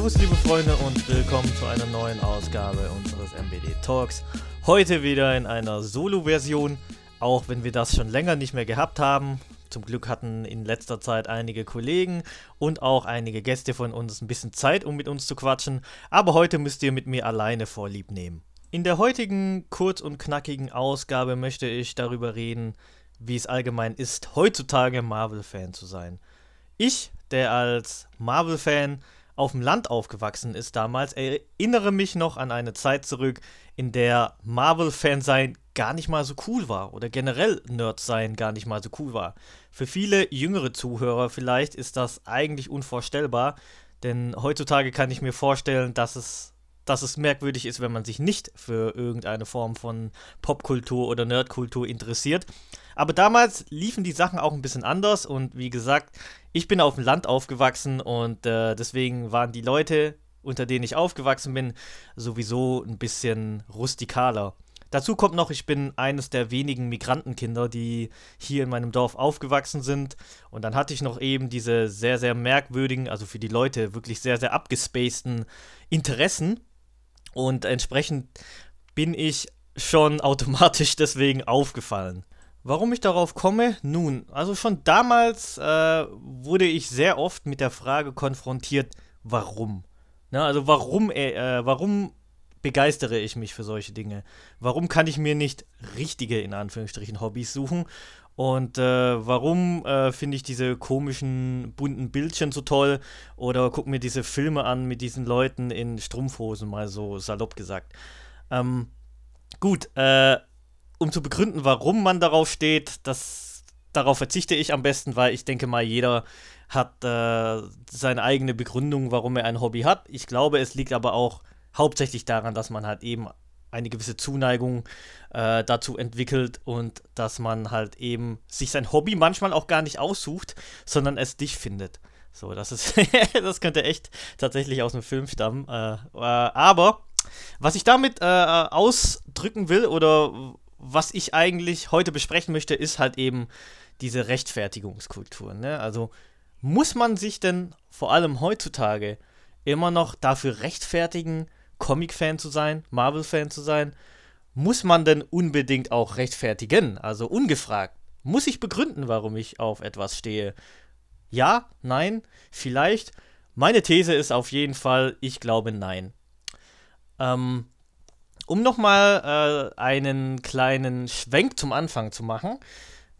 Servus, liebe Freunde, und willkommen zu einer neuen Ausgabe unseres MBD Talks. Heute wieder in einer Solo-Version, auch wenn wir das schon länger nicht mehr gehabt haben. Zum Glück hatten in letzter Zeit einige Kollegen und auch einige Gäste von uns ein bisschen Zeit, um mit uns zu quatschen. Aber heute müsst ihr mit mir alleine vorlieb nehmen. In der heutigen kurz und knackigen Ausgabe möchte ich darüber reden, wie es allgemein ist, heutzutage Marvel-Fan zu sein. Ich, der als Marvel-Fan auf dem Land aufgewachsen ist damals, erinnere mich noch an eine Zeit zurück, in der Marvel-Fan sein gar nicht mal so cool war oder generell Nerd sein gar nicht mal so cool war. Für viele jüngere Zuhörer vielleicht ist das eigentlich unvorstellbar, denn heutzutage kann ich mir vorstellen, dass es dass es merkwürdig ist, wenn man sich nicht für irgendeine Form von Popkultur oder Nerdkultur interessiert. Aber damals liefen die Sachen auch ein bisschen anders und wie gesagt, ich bin auf dem Land aufgewachsen und äh, deswegen waren die Leute, unter denen ich aufgewachsen bin, sowieso ein bisschen rustikaler. Dazu kommt noch, ich bin eines der wenigen Migrantenkinder, die hier in meinem Dorf aufgewachsen sind. Und dann hatte ich noch eben diese sehr, sehr merkwürdigen, also für die Leute wirklich sehr, sehr abgespaceden Interessen. Und entsprechend bin ich schon automatisch deswegen aufgefallen. Warum ich darauf komme? Nun, also schon damals äh, wurde ich sehr oft mit der Frage konfrontiert, warum? Na, also warum, äh, äh, warum begeistere ich mich für solche Dinge? Warum kann ich mir nicht richtige, in Anführungsstrichen, Hobbys suchen? Und äh, warum äh, finde ich diese komischen bunten Bildchen so toll? Oder guck mir diese Filme an mit diesen Leuten in Strumpfhosen, mal so salopp gesagt. Ähm, gut, äh, um zu begründen, warum man darauf steht, das, darauf verzichte ich am besten, weil ich denke mal, jeder hat äh, seine eigene Begründung, warum er ein Hobby hat. Ich glaube, es liegt aber auch hauptsächlich daran, dass man halt eben eine gewisse Zuneigung äh, dazu entwickelt und dass man halt eben sich sein Hobby manchmal auch gar nicht aussucht, sondern es dich findet. So, das ist, das könnte echt tatsächlich aus einem Film stammen. Äh, äh, aber was ich damit äh, ausdrücken will oder was ich eigentlich heute besprechen möchte, ist halt eben diese Rechtfertigungskultur. Ne? Also muss man sich denn vor allem heutzutage immer noch dafür rechtfertigen, Comic-Fan zu sein, Marvel-Fan zu sein? Muss man denn unbedingt auch rechtfertigen? Also ungefragt. Muss ich begründen, warum ich auf etwas stehe? Ja, nein, vielleicht. Meine These ist auf jeden Fall, ich glaube nein. Ähm, um nochmal äh, einen kleinen Schwenk zum Anfang zu machen.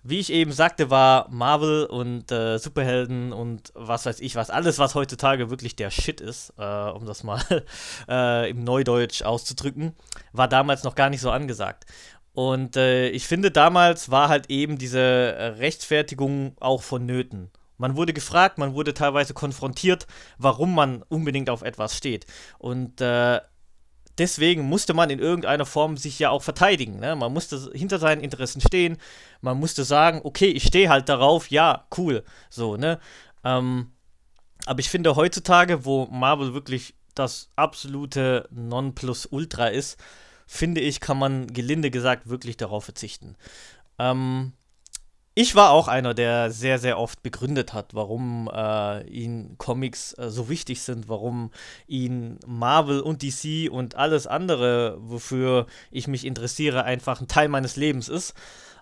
Wie ich eben sagte, war Marvel und äh, Superhelden und was weiß ich was, alles, was heutzutage wirklich der Shit ist, äh, um das mal äh, im Neudeutsch auszudrücken, war damals noch gar nicht so angesagt. Und äh, ich finde, damals war halt eben diese Rechtfertigung auch vonnöten. Man wurde gefragt, man wurde teilweise konfrontiert, warum man unbedingt auf etwas steht. Und äh, deswegen musste man in irgendeiner Form sich ja auch verteidigen. Ne? Man musste hinter seinen Interessen stehen. Man musste sagen, okay, ich stehe halt darauf, ja, cool. So, ne? Ähm, aber ich finde heutzutage, wo Marvel wirklich das absolute Nonplusultra ist, finde ich, kann man gelinde gesagt wirklich darauf verzichten. Ähm, ich war auch einer, der sehr, sehr oft begründet hat, warum äh, ihn Comics äh, so wichtig sind, warum ihn Marvel und DC und alles andere, wofür ich mich interessiere, einfach ein Teil meines Lebens ist.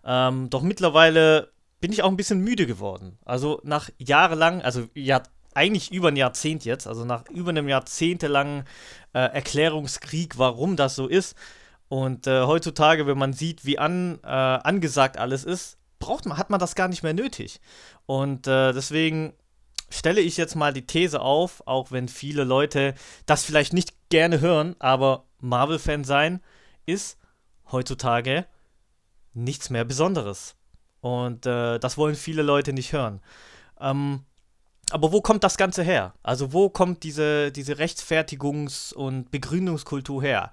Ähm, doch mittlerweile bin ich auch ein bisschen müde geworden. Also nach jahrelang, also ja, eigentlich über ein Jahrzehnt jetzt, also nach über einem jahrzehntelangen äh, Erklärungskrieg, warum das so ist. Und äh, heutzutage, wenn man sieht, wie an, äh, angesagt alles ist, braucht man, hat man das gar nicht mehr nötig. Und äh, deswegen stelle ich jetzt mal die These auf, auch wenn viele Leute das vielleicht nicht gerne hören, aber Marvel-Fan sein ist heutzutage nichts mehr Besonderes. Und äh, das wollen viele Leute nicht hören. Ähm, aber wo kommt das Ganze her? Also wo kommt diese, diese Rechtfertigungs- und Begründungskultur her?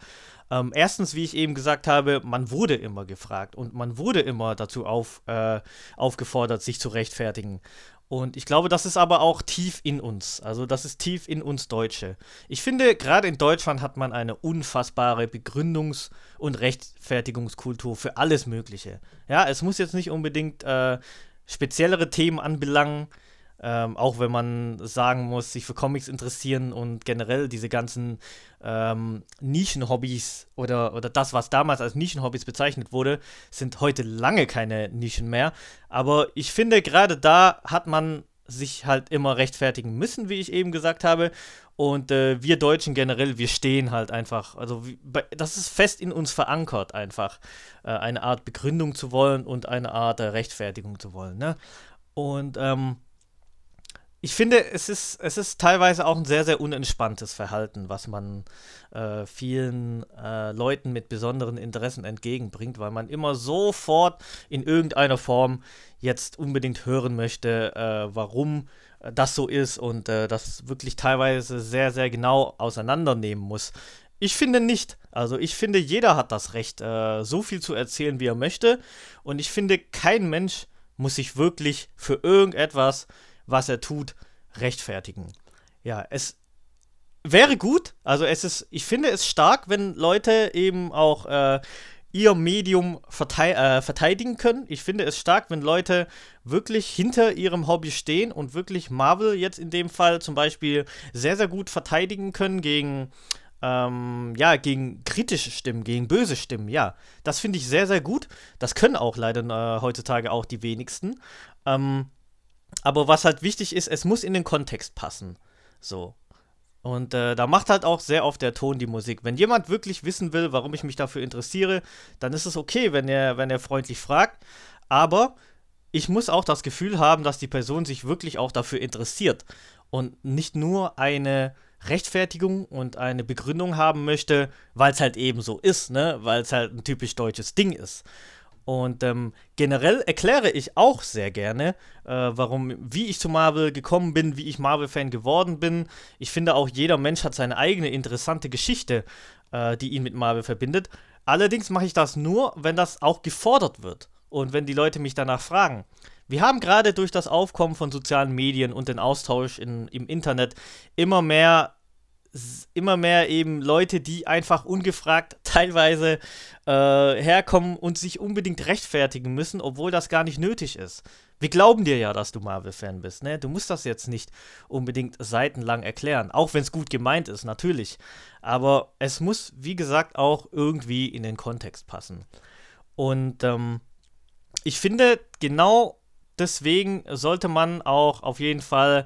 Ähm, erstens, wie ich eben gesagt habe, man wurde immer gefragt und man wurde immer dazu auf, äh, aufgefordert, sich zu rechtfertigen. Und ich glaube, das ist aber auch tief in uns. Also das ist tief in uns Deutsche. Ich finde, gerade in Deutschland hat man eine unfassbare Begründungs- und Rechtfertigungskultur für alles Mögliche. Ja, es muss jetzt nicht unbedingt äh, speziellere Themen anbelangen, Ähm, auch wenn man sagen muss, sich für Comics interessieren und generell diese ganzen ähm, Nischenhobbys oder, oder das, was damals als Nischenhobbys bezeichnet wurde, sind heute lange keine Nischen mehr. Aber ich finde, gerade da hat man sich halt immer rechtfertigen müssen, wie ich eben gesagt habe. Und äh, wir Deutschen generell, wir stehen halt einfach, also das ist fest in uns verankert einfach, äh, eine Art Begründung zu wollen und eine Art äh, Rechtfertigung zu wollen. Ne? Und ähm, ich finde, es ist, es ist teilweise auch ein sehr, sehr unentspanntes Verhalten, was man äh, vielen äh, Leuten mit besonderen Interessen entgegenbringt, weil man immer sofort in irgendeiner Form jetzt unbedingt hören möchte, äh, warum das so ist und äh, das wirklich teilweise sehr, sehr genau auseinandernehmen muss. Ich finde nicht. Also ich finde, jeder hat das Recht, äh, so viel zu erzählen, wie er möchte. Und ich finde, kein Mensch muss sich wirklich für irgendetwas was er tut, rechtfertigen. Ja, es wäre gut, also es ist, ich finde es stark, wenn Leute eben auch äh, ihr Medium äh, verteidigen können. Ich finde es stark, wenn Leute wirklich hinter ihrem Hobby stehen und wirklich Marvel jetzt in dem Fall zum Beispiel sehr, sehr gut verteidigen können gegen, ähm, ja, gegen kritische Stimmen, gegen böse Stimmen. Ja, das finde ich sehr, sehr gut. Das können auch leider äh, heutzutage auch die wenigsten. Ähm, aber was halt wichtig ist, es muss in den Kontext passen. So. Und äh, da macht halt auch sehr oft der Ton die Musik. Wenn jemand wirklich wissen will, warum ich mich dafür interessiere, dann ist es okay, wenn er, wenn er freundlich fragt. Aber ich muss auch das Gefühl haben, dass die Person sich wirklich auch dafür interessiert und nicht nur eine Rechtfertigung und eine Begründung haben möchte, weil es halt eben so ist, ne? Weil es halt ein typisch deutsches Ding ist. Und ähm, generell erkläre ich auch sehr gerne, äh, warum, wie ich zu Marvel gekommen bin, wie ich Marvel-Fan geworden bin. Ich finde auch, jeder Mensch hat seine eigene interessante Geschichte, äh, die ihn mit Marvel verbindet. Allerdings mache ich das nur, wenn das auch gefordert wird und wenn die Leute mich danach fragen. Wir haben gerade durch das Aufkommen von sozialen Medien und den Austausch in, im Internet immer mehr immer mehr eben Leute, die einfach ungefragt teilweise äh, herkommen und sich unbedingt rechtfertigen müssen, obwohl das gar nicht nötig ist. Wir glauben dir ja, dass du Marvel-Fan bist, ne? Du musst das jetzt nicht unbedingt seitenlang erklären, auch wenn es gut gemeint ist, natürlich. Aber es muss, wie gesagt, auch irgendwie in den Kontext passen. Und ähm, ich finde, genau deswegen sollte man auch auf jeden Fall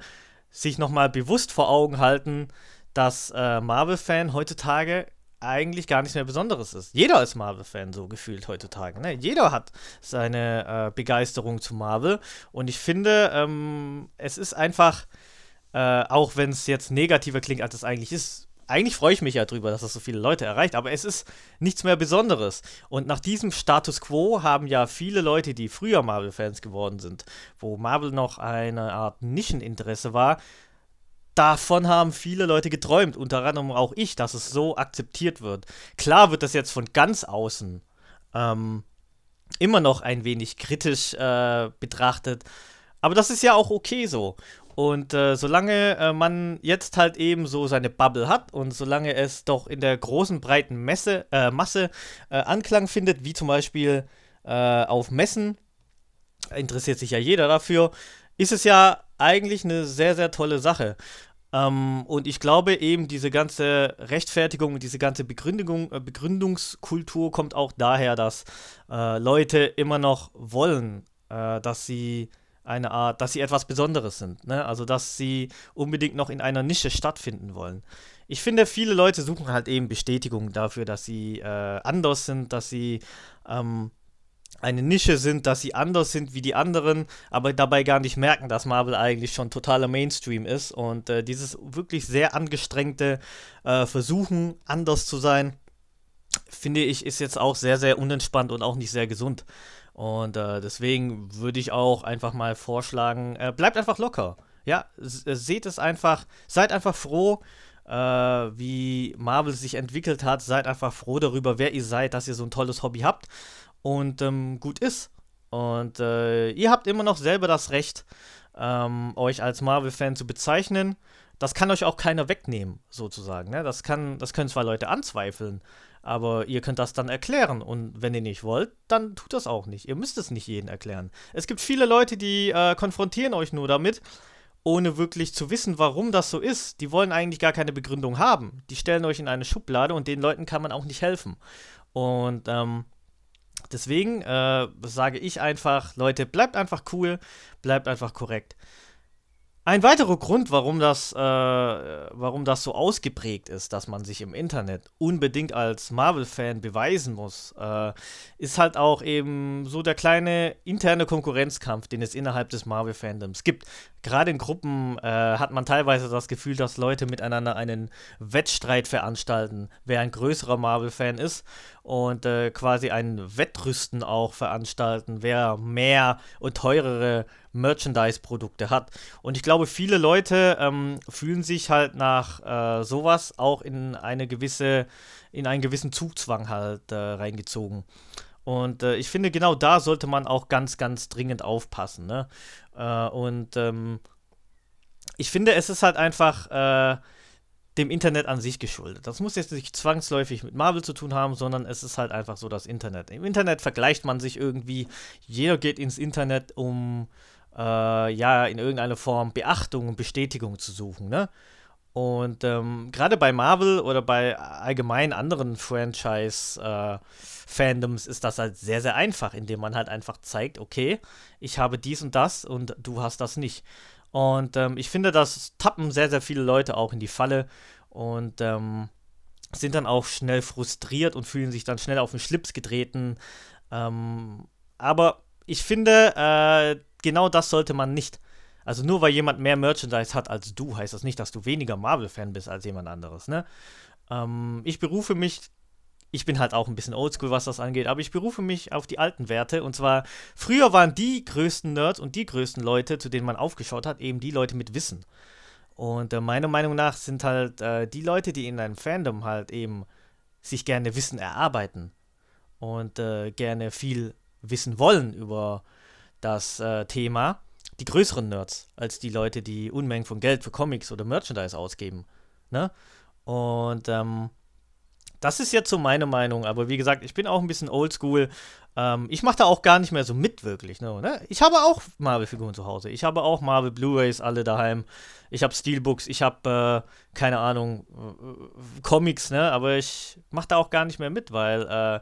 sich nochmal bewusst vor Augen halten, dass äh, Marvel-Fan heutzutage eigentlich gar nichts mehr Besonderes ist. Jeder ist Marvel-Fan, so gefühlt heutzutage. Ne? Jeder hat seine äh, Begeisterung zu Marvel. Und ich finde, ähm, es ist einfach, äh, auch wenn es jetzt negativer klingt, als es eigentlich ist, eigentlich freue ich mich ja drüber, dass das so viele Leute erreicht, aber es ist nichts mehr Besonderes. Und nach diesem Status quo haben ja viele Leute, die früher Marvel-Fans geworden sind, wo Marvel noch eine Art Nischeninteresse war, davon haben viele Leute geträumt, unter anderem auch ich, dass es so akzeptiert wird. Klar wird das jetzt von ganz außen ähm, immer noch ein wenig kritisch äh, betrachtet, aber das ist ja auch okay so. Und äh, solange äh, man jetzt halt eben so seine Bubble hat und solange es doch in der großen, breiten Messe, äh, Masse äh, Anklang findet, wie zum Beispiel äh, auf Messen, interessiert sich ja jeder dafür, ist es ja eigentlich eine sehr, sehr tolle Sache. Ähm, und ich glaube eben, diese ganze Rechtfertigung, diese ganze Begründung, äh, Begründungskultur kommt auch daher, dass äh, Leute immer noch wollen, äh, dass sie eine Art, dass sie etwas Besonderes sind. Ne? Also, dass sie unbedingt noch in einer Nische stattfinden wollen. Ich finde, viele Leute suchen halt eben Bestätigung dafür, dass sie äh, anders sind, dass sie ähm, eine Nische sind, dass sie anders sind wie die anderen, aber dabei gar nicht merken, dass Marvel eigentlich schon totaler Mainstream ist. Und äh, dieses wirklich sehr angestrengte äh, Versuchen, anders zu sein, finde ich, ist jetzt auch sehr, sehr unentspannt und auch nicht sehr gesund. Und äh, deswegen würde ich auch einfach mal vorschlagen, äh, bleibt einfach locker. Ja, äh, seht es einfach, seid einfach froh, äh, wie Marvel sich entwickelt hat. Seid einfach froh darüber, wer ihr seid, dass ihr so ein tolles Hobby habt und ähm, gut ist. Und äh, ihr habt immer noch selber das Recht, ähm, euch als Marvel-Fan zu bezeichnen. Das kann euch auch keiner wegnehmen, sozusagen. Ne? Das, kann, das können zwar Leute anzweifeln, aber ihr könnt das dann erklären. Und wenn ihr nicht wollt, dann tut das auch nicht. Ihr müsst es nicht jedem erklären. Es gibt viele Leute, die äh, konfrontieren euch nur damit, ohne wirklich zu wissen, warum das so ist. Die wollen eigentlich gar keine Begründung haben. Die stellen euch in eine Schublade und den Leuten kann man auch nicht helfen. Und ähm, deswegen äh, sage ich einfach, Leute, bleibt einfach cool, bleibt einfach korrekt. Ein weiterer Grund, warum das, äh, warum das so ausgeprägt ist, dass man sich im Internet unbedingt als Marvel-Fan beweisen muss, äh, ist halt auch eben so der kleine interne Konkurrenzkampf, den es innerhalb des Marvel-Fandoms gibt. Gerade in Gruppen äh, hat man teilweise das Gefühl, dass Leute miteinander einen Wettstreit veranstalten, wer ein größerer Marvel-Fan ist und äh, quasi ein Wettrüsten auch veranstalten, wer mehr und teurere Merchandise-Produkte hat. Und ich glaube, viele Leute ähm, fühlen sich halt nach äh, sowas auch in eine gewisse, in einen gewissen Zugzwang halt äh, reingezogen. Und äh, ich finde, genau da sollte man auch ganz, ganz dringend aufpassen. Ne? Äh, und ähm, ich finde, es ist halt einfach äh, dem Internet an sich geschuldet. Das muss jetzt nicht zwangsläufig mit Marvel zu tun haben, sondern es ist halt einfach so das Internet. Im Internet vergleicht man sich irgendwie, jeder geht ins Internet, um äh, ja in irgendeiner Form Beachtung und Bestätigung zu suchen, ne? Und ähm, gerade bei Marvel oder bei allgemein anderen Franchise-Fandoms äh, ist das halt sehr, sehr einfach, indem man halt einfach zeigt, okay, ich habe dies und das und du hast das nicht. Und ähm, ich finde, das tappen sehr, sehr viele Leute auch in die Falle und ähm, sind dann auch schnell frustriert und fühlen sich dann schnell auf den Schlips getreten. Ähm, aber ich finde, äh, genau das sollte man nicht. Also nur weil jemand mehr Merchandise hat als du, heißt das nicht, dass du weniger Marvel-Fan bist als jemand anderes, ne? Ähm, ich berufe mich, ich bin halt auch ein bisschen oldschool, was das angeht, aber ich berufe mich auf die alten Werte. Und zwar, früher waren die größten Nerds und die größten Leute, zu denen man aufgeschaut hat, eben die Leute mit Wissen. Und äh, meiner Meinung nach sind halt äh, die Leute, die in einem Fandom halt eben sich gerne Wissen erarbeiten und äh, gerne viel wissen wollen über das äh, Thema die größeren Nerds als die Leute, die Unmengen von Geld für Comics oder Merchandise ausgeben. Ne? Und ähm, das ist jetzt so meine Meinung, aber wie gesagt, ich bin auch ein bisschen oldschool. Ähm, ich mache da auch gar nicht mehr so mit, wirklich. Ne? ne? Ich habe auch Marvel-Figuren zu Hause. Ich habe auch Marvel Blu-rays alle daheim. Ich habe Steelbooks, ich habe, äh, keine Ahnung, äh, Comics, ne? aber ich mache da auch gar nicht mehr mit, weil äh,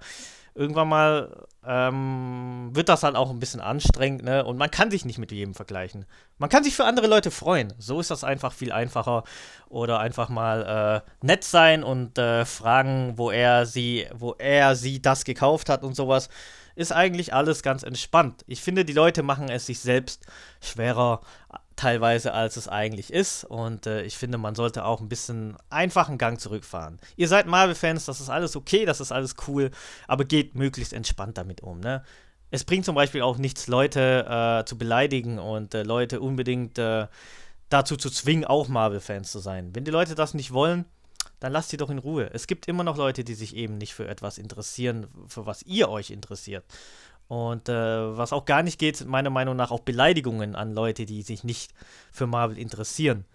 irgendwann mal ähm, wird das halt auch ein bisschen anstrengend, ne? Und man kann sich nicht mit jedem vergleichen. Man kann sich für andere Leute freuen. So ist das einfach viel einfacher. Oder einfach mal äh, nett sein und äh, fragen, wo er sie, wo er sie das gekauft hat und sowas. Ist eigentlich alles ganz entspannt. Ich finde, die Leute machen es sich selbst schwerer, teilweise, als es eigentlich ist. Und äh, ich finde, man sollte auch ein bisschen einfachen Gang zurückfahren. Ihr seid Marvel-Fans, das ist alles okay, das ist alles cool, aber geht möglichst entspannt damit um. Ne? Es bringt zum Beispiel auch nichts, Leute äh, zu beleidigen und äh, Leute unbedingt äh, dazu zu zwingen, auch Marvel-Fans zu sein. Wenn die Leute das nicht wollen, dann lasst sie doch in Ruhe. Es gibt immer noch Leute, die sich eben nicht für etwas interessieren, für was ihr euch interessiert. Und äh, was auch gar nicht geht, meiner Meinung nach auch Beleidigungen an Leute, die sich nicht für Marvel interessieren.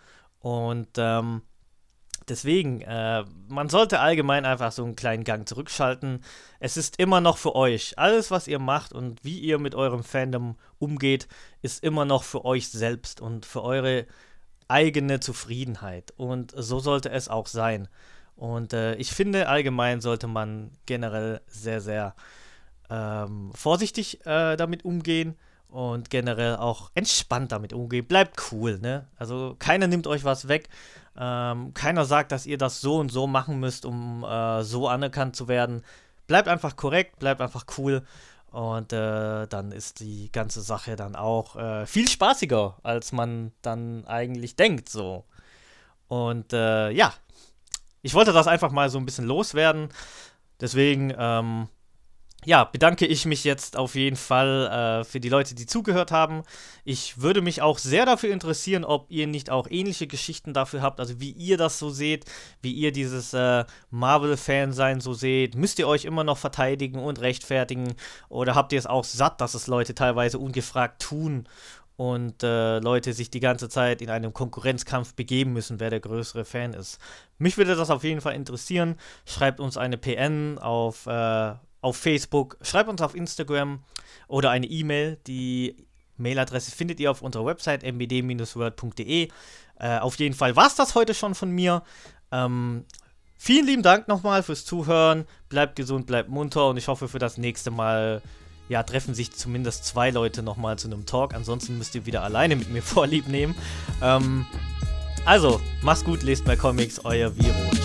Und ähm, deswegen, äh, man sollte allgemein einfach so einen kleinen Gang zurückschalten. Es ist immer noch für euch. Alles, was ihr macht und wie ihr mit eurem Fandom umgeht, ist immer noch für euch selbst und für eure eigene Zufriedenheit. Und so sollte es auch sein. Und äh, ich finde, allgemein sollte man generell sehr, sehr ähm, vorsichtig äh, damit umgehen und generell auch entspannt damit umgehen. Bleibt cool, ne? Also keiner nimmt euch was weg. Ähm, keiner sagt, dass ihr das so und so machen müsst, um äh, so anerkannt zu werden. Bleibt einfach korrekt, bleibt einfach cool. Und äh, dann ist die ganze Sache dann auch äh, viel spaßiger, als man dann eigentlich denkt, so. Und äh, ja, ich wollte das einfach mal so ein bisschen loswerden. Deswegen, ähm, ja, bedanke ich mich jetzt auf jeden Fall äh, für die Leute, die zugehört haben. Ich würde mich auch sehr dafür interessieren, ob ihr nicht auch ähnliche Geschichten dafür habt, also wie ihr das so seht, wie ihr dieses äh, Marvel-Fan-Sein so seht. Müsst ihr euch immer noch verteidigen und rechtfertigen oder habt ihr es auch satt, dass es Leute teilweise ungefragt tun und äh, Leute sich die ganze Zeit in einem Konkurrenzkampf begeben müssen, wer der größere Fan ist. Mich würde das auf jeden Fall interessieren. Schreibt uns eine PN auf äh, auf Facebook, schreibt uns auf Instagram oder eine E-Mail, die Mailadresse findet ihr auf unserer Website mbd-word.de. Äh, auf jeden Fall war es das heute schon von mir. Ähm, vielen lieben Dank nochmal fürs Zuhören. Bleibt gesund, bleibt munter und ich hoffe für das nächste Mal ja, treffen sich zumindest zwei Leute nochmal zu einem Talk. Ansonsten müsst ihr wieder alleine mit mir Vorlieb nehmen. Ähm, also, macht's gut, lest mehr Comics, euer Virus.